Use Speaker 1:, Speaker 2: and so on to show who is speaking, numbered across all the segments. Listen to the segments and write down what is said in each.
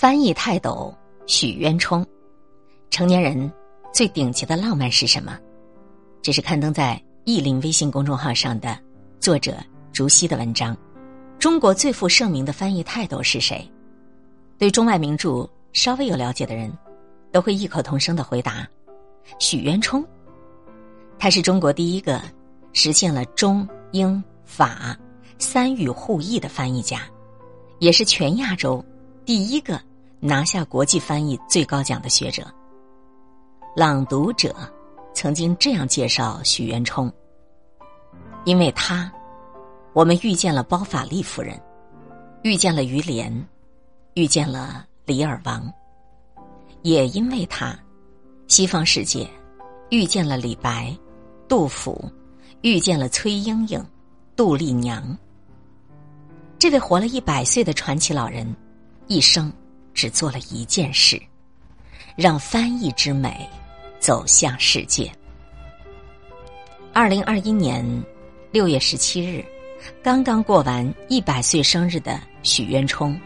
Speaker 1: 翻译泰斗许渊冲，成年人最顶级的浪漫是什么？这是刊登在意林微信公众号上的作者竹溪的文章。中国最负盛名的翻译泰斗是谁？对中外名著稍微有了解的人，都会异口同声的回答：许渊冲。他是中国第一个实现了中英法三语互译的翻译家，也是全亚洲第一个拿下国际翻译最高奖的学者。朗读者曾经这样介绍许渊冲：因为他。我们遇见了包法利夫人，遇见了于连，遇见了李尔王。也因为他，西方世界遇见了李白、杜甫，遇见了崔莺莺、杜丽娘。这位活了一百岁的传奇老人，一生只做了一件事，让翻译之美走向世界。二零二一年六月十七日。刚刚过完一百岁生日的许渊冲，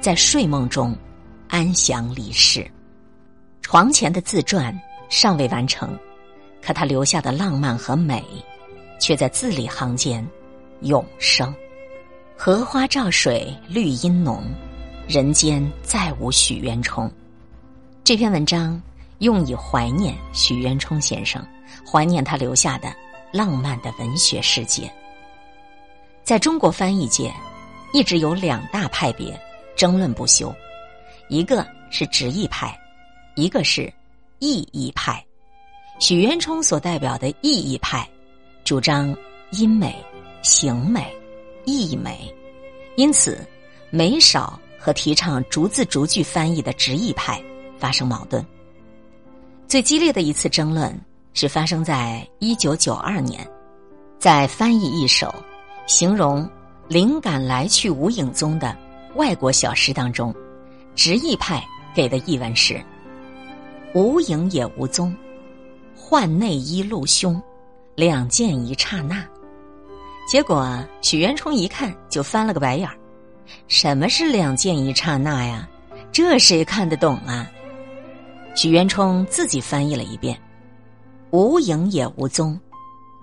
Speaker 1: 在睡梦中安详离世。床前的自传尚未完成，可他留下的浪漫和美，却在字里行间永生。荷花照水绿阴浓，人间再无许渊冲。这篇文章用以怀念许渊冲先生，怀念他留下的浪漫的文学世界。在中国翻译界，一直有两大派别争论不休，一个是直译派，一个是意译派。许渊冲所代表的意译派，主张音美、形美、意美，因此没少和提倡逐字逐句翻译的直译派发生矛盾。最激烈的一次争论是发生在一九九二年，在翻译一首。形容灵感来去无影踪的外国小诗当中，直译派给的译文是“无影也无踪，换内衣露胸，两件一刹那。”结果许渊冲一看就翻了个白眼儿：“什么是两剑一刹那呀？这谁看得懂啊？”许渊冲自己翻译了一遍：“无影也无踪，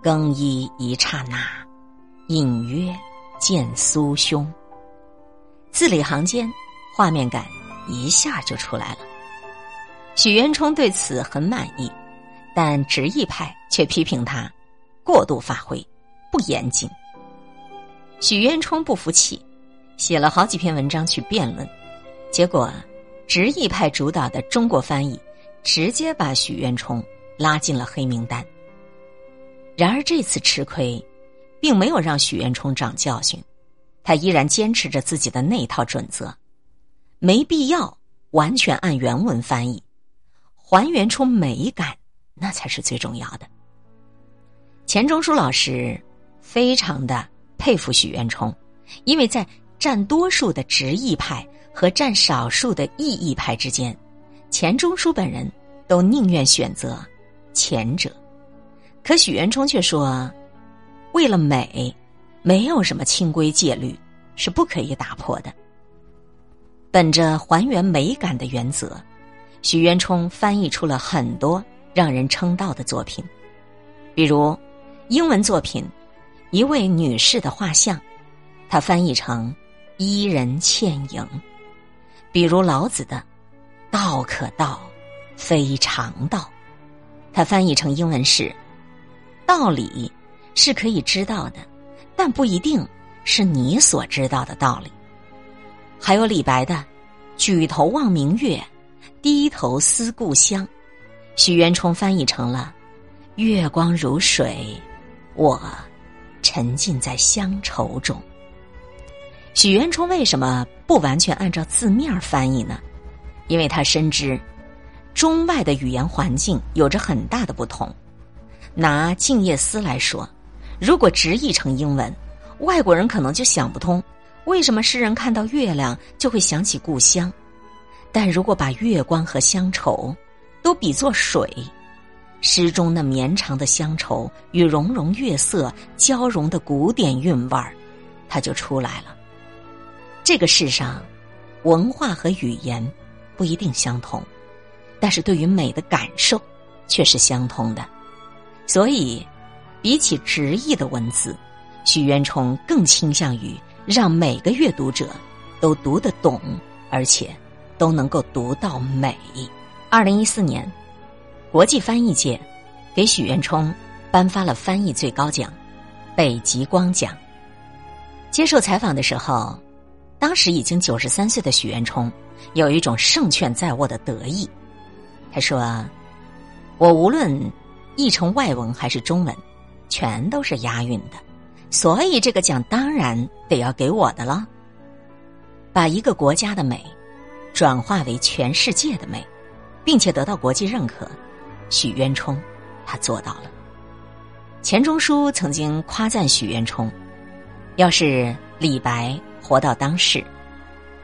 Speaker 1: 更衣一刹那。”隐约见酥胸，字里行间，画面感一下就出来了。许渊冲对此很满意，但直译派却批评他过度发挥，不严谨。许渊冲不服气，写了好几篇文章去辩论，结果直译派主导的中国翻译直接把许渊冲拉进了黑名单。然而这次吃亏。并没有让许渊冲长教训，他依然坚持着自己的那套准则，没必要完全按原文翻译，还原出美感，那才是最重要的。钱钟书老师非常的佩服许渊冲，因为在占多数的直译派和占少数的意译派之间，钱钟书本人都宁愿选择前者，可许渊冲却说。为了美，没有什么清规戒律是不可以打破的。本着还原美感的原则，许渊冲翻译出了很多让人称道的作品，比如英文作品《一位女士的画像》，他翻译成《伊人倩影》；比如老子的《道可道，非常道》，他翻译成英文是《道理》。是可以知道的，但不一定是你所知道的道理。还有李白的“举头望明月，低头思故乡”，许渊冲翻译成了“月光如水，我沉浸在乡愁中”。许渊冲为什么不完全按照字面翻译呢？因为他深知中外的语言环境有着很大的不同。拿《静夜思》来说。如果直译成英文，外国人可能就想不通，为什么诗人看到月亮就会想起故乡。但如果把月光和乡愁都比作水，诗中那绵长的乡愁与融融月色交融的古典韵味儿，它就出来了。这个世上，文化和语言不一定相同，但是对于美的感受却是相通的。所以，比起直译的文字，许渊冲更倾向于让每个阅读者都读得懂，而且都能够读到美。二零一四年，国际翻译界给许渊冲颁发了翻译最高奖——北极光奖。接受采访的时候，当时已经九十三岁的许渊冲有一种胜券在握的得意。他说：“我无论译成外文还是中文，全都是押韵的，所以这个奖当然得要给我的了。把一个国家的美转化为全世界的美。”并且得到国际认可，许渊冲他做到了。钱钟书曾经夸赞许渊冲，要是李白活到当世，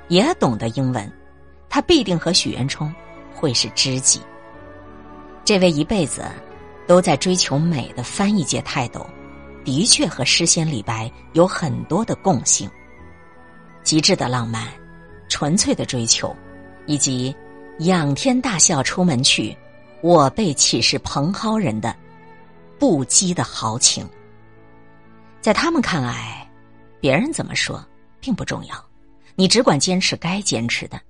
Speaker 1: 也懂得英文，他必定和许渊冲会是知己。这位一辈子都在追求美的翻译界泰斗，的确和诗仙李白有很多的共性：极致的浪漫、纯粹的追求，以及。仰天大笑出门去，我辈岂是蓬蒿人的不羁的豪情。在他们看来，别人怎么说并不重要，你只管坚持该坚持的，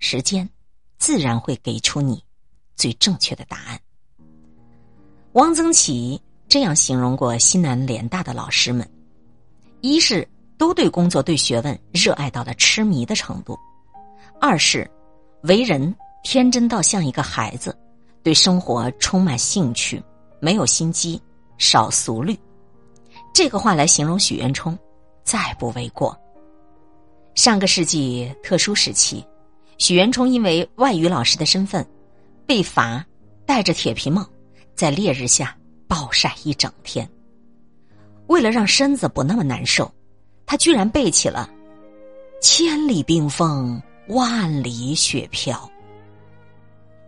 Speaker 1: 时间自然会给出你最正确的答案。汪曾祺这样形容过西南联大的老师们：一是都对工作、对学问热爱到了痴迷的程度；二是为人。天真到像一个孩子，对生活充满兴趣，没有心机，少俗虑。这个话来形容许渊冲，再不为过。上个世纪特殊时期，许渊冲因为外语老师的身份，被罚戴着铁皮帽，在烈日下暴晒一整天。为了让身子不那么难受，他居然背起了“千里冰封，万里雪飘”。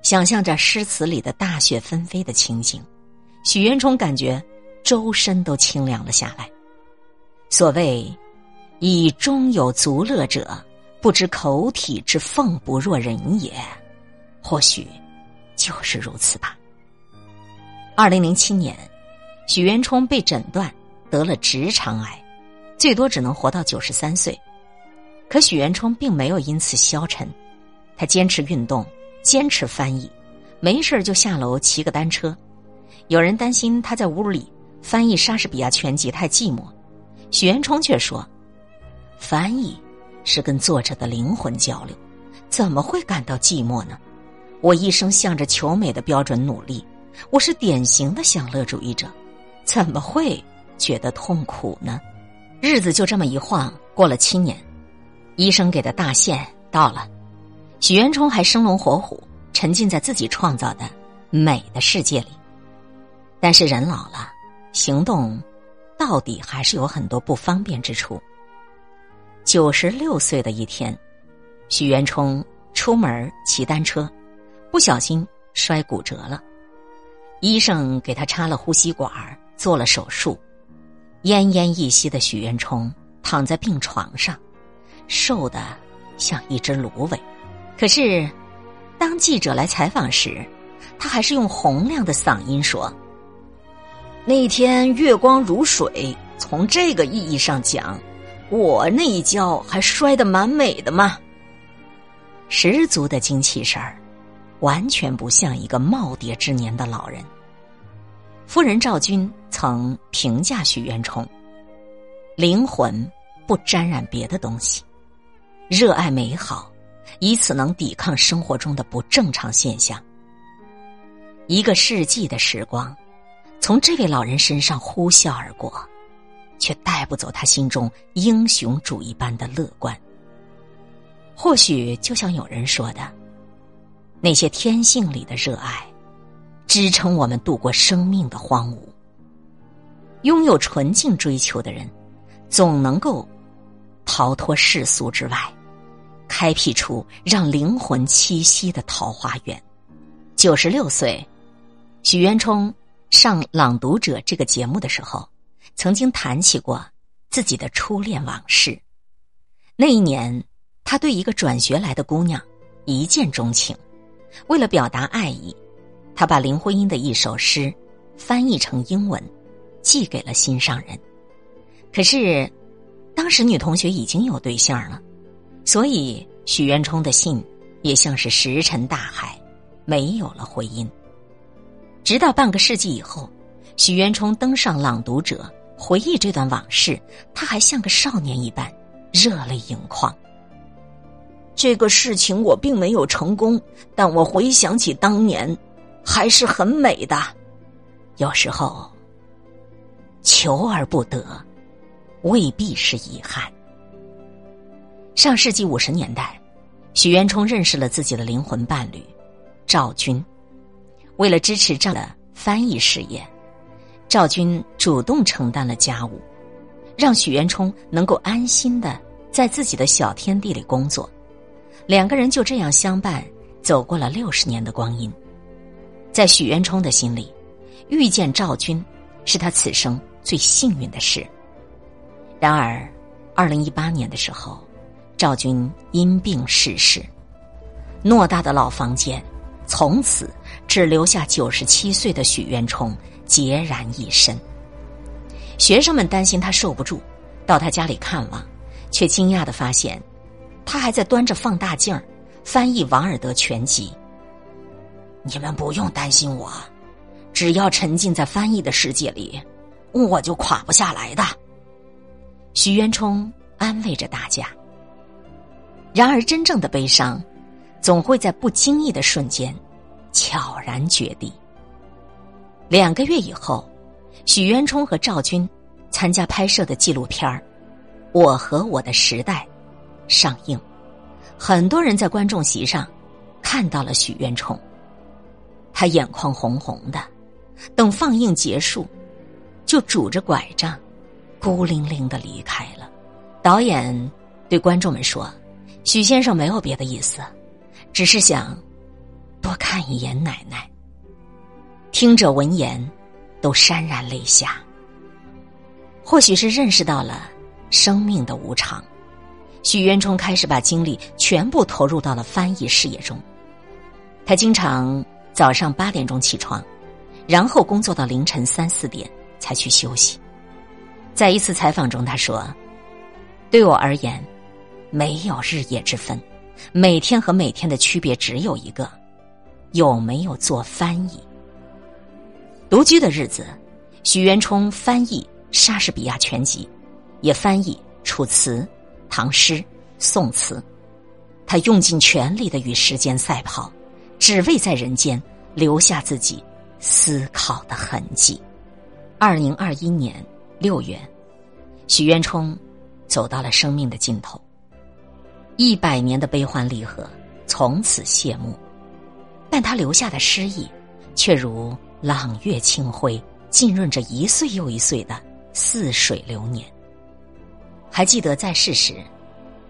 Speaker 1: 想象着诗词里的大雪纷飞的情景，许渊冲感觉周身都清凉了下来。所谓“以中有足乐者，不知口体之奉不若人也”，或许就是如此吧。二零零七年，许渊冲被诊断得了直肠癌，最多只能活到九十三岁。可许渊冲并没有因此消沉，他坚持运动。坚持翻译，没事就下楼骑个单车。有人担心他在屋里翻译莎士比亚全集太寂寞，许渊冲却说：“翻译是跟作者的灵魂交流，怎么会感到寂寞呢？我一生向着求美的标准努力，我是典型的享乐主义者，怎么会觉得痛苦呢？”日子就这么一晃过了七年，医生给的大限到了。许渊冲还生龙活虎，沉浸在自己创造的美的世界里。但是人老了，行动到底还是有很多不方便之处。九十六岁的一天，许渊冲出门骑单车，不小心摔骨折了。医生给他插了呼吸管，做了手术。奄奄一息的许渊冲躺在病床上，瘦的像一只芦苇。可是，当记者来采访时，他还是用洪亮的嗓音说：“那天月光如水，从这个意义上讲，我那一跤还摔得蛮美的嘛。”十足的精气神儿，完全不像一个耄耋之年的老人。夫人赵君曾评价许渊冲：“灵魂不沾染别的东西，热爱美好。”以此能抵抗生活中的不正常现象。一个世纪的时光，从这位老人身上呼啸而过，却带不走他心中英雄主义般的乐观。或许就像有人说的，那些天性里的热爱，支撑我们度过生命的荒芜。拥有纯净追求的人，总能够逃脱世俗之外。开辟出让灵魂栖息的桃花源。九十六岁，许渊冲上《朗读者》这个节目的时候，曾经谈起过自己的初恋往事。那一年，他对一个转学来的姑娘一见钟情，为了表达爱意，他把林徽因的一首诗翻译成英文，寄给了心上人。可是，当时女同学已经有对象了，所以许渊冲的信也像是石沉大海，没有了回音。直到半个世纪以后，许渊冲登上《朗读者》，回忆这段往事，他还像个少年一般，热泪盈眶。这个事情我并没有成功，但我回想起当年，还是很美的。有时候，求而不得。未必是遗憾。上世纪五十年代，许渊冲认识了自己的灵魂伴侣赵军。为了支持赵的翻译事业，赵军主动承担了家务，让许渊冲能够安心的在自己的小天地里工作。两个人就这样相伴走过了六十年的光阴。在许渊冲的心里，遇见赵军是他此生最幸运的事。然而，二零一八年的时候，赵军因病逝世。偌大的老房间，从此只留下九十七岁的许渊冲孑然一身。学生们担心他受不住，到他家里看望，却惊讶的发现，他还在端着放大镜翻译王尔德全集。你们不用担心我，只要沉浸在翻译的世界里，我就垮不下来的。许渊冲安慰着大家。然而，真正的悲伤，总会在不经意的瞬间，悄然决堤。两个月以后，许渊冲和赵军参加拍摄的纪录片儿《我和我的时代》上映，很多人在观众席上看到了许渊冲，他眼眶红红的，等放映结束，就拄着拐杖。孤零零的离开了。导演对观众们说：“许先生没有别的意思，只是想多看一眼奶奶。”听者闻言都潸然泪下。或许是认识到了生命的无常，许渊冲开始把精力全部投入到了翻译事业中。他经常早上八点钟起床，然后工作到凌晨三四点才去休息。在一次采访中，他说：“对我而言，没有日夜之分，每天和每天的区别只有一个，有没有做翻译。独居的日子，许渊冲翻译莎士比亚全集，也翻译楚辞、唐诗、宋词。他用尽全力的与时间赛跑，只为在人间留下自己思考的痕迹。”二零二一年。六月，许渊冲走到了生命的尽头。一百年的悲欢离合从此谢幕，但他留下的诗意却如朗月清辉，浸润着一岁又一岁的似水流年。还记得在世时，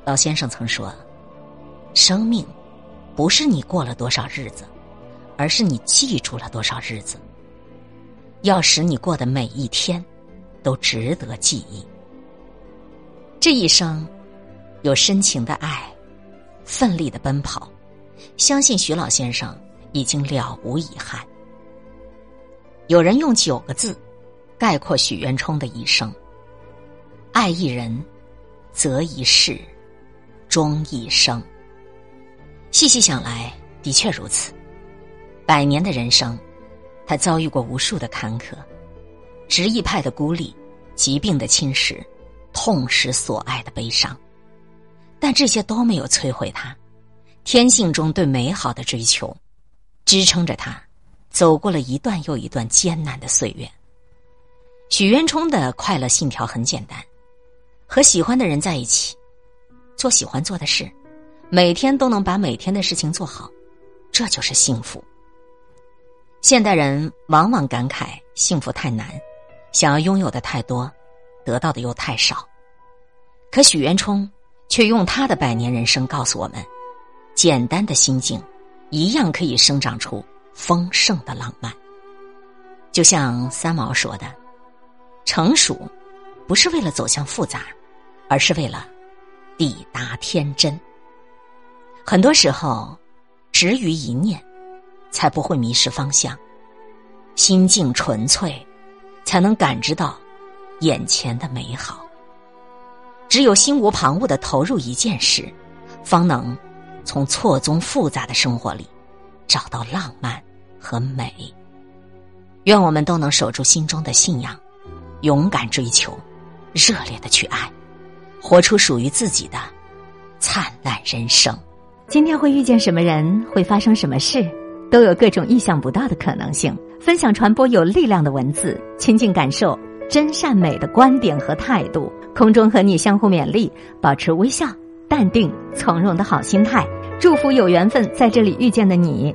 Speaker 1: 老先生曾说：“生命不是你过了多少日子，而是你记住了多少日子。要使你过的每一天。”都值得记忆。这一生，有深情的爱，奋力的奔跑，相信徐老先生已经了无遗憾。有人用九个字概括许渊冲的一生：爱一人，择一事，终一生。细细想来，的确如此。百年的人生，他遭遇过无数的坎坷。执意派的孤立，疾病的侵蚀，痛失所爱的悲伤，但这些都没有摧毁他天性中对美好的追求，支撑着他走过了一段又一段艰难的岁月。许渊冲的快乐信条很简单：和喜欢的人在一起，做喜欢做的事，每天都能把每天的事情做好，这就是幸福。现代人往往感慨幸福太难。想要拥有的太多，得到的又太少。可许渊冲却用他的百年人生告诉我们：简单的心境，一样可以生长出丰盛的浪漫。就像三毛说的：“成熟，不是为了走向复杂，而是为了抵达天真。”很多时候，止于一念，才不会迷失方向；心境纯粹，才能感知到眼前的美好。只有心无旁骛的投入一件事，方能从错综复杂的生活里找到浪漫和美。愿我们都能守住心中的信仰，勇敢追求，热烈的去爱，活出属于自己的灿烂人生。
Speaker 2: 今天会遇见什么人，会发生什么事，都有各种意想不到的可能性。分享传播有力量的文字，亲近感受真善美的观点和态度。空中和你相互勉励，保持微笑、淡定、从容的好心态。祝福有缘分在这里遇见的你，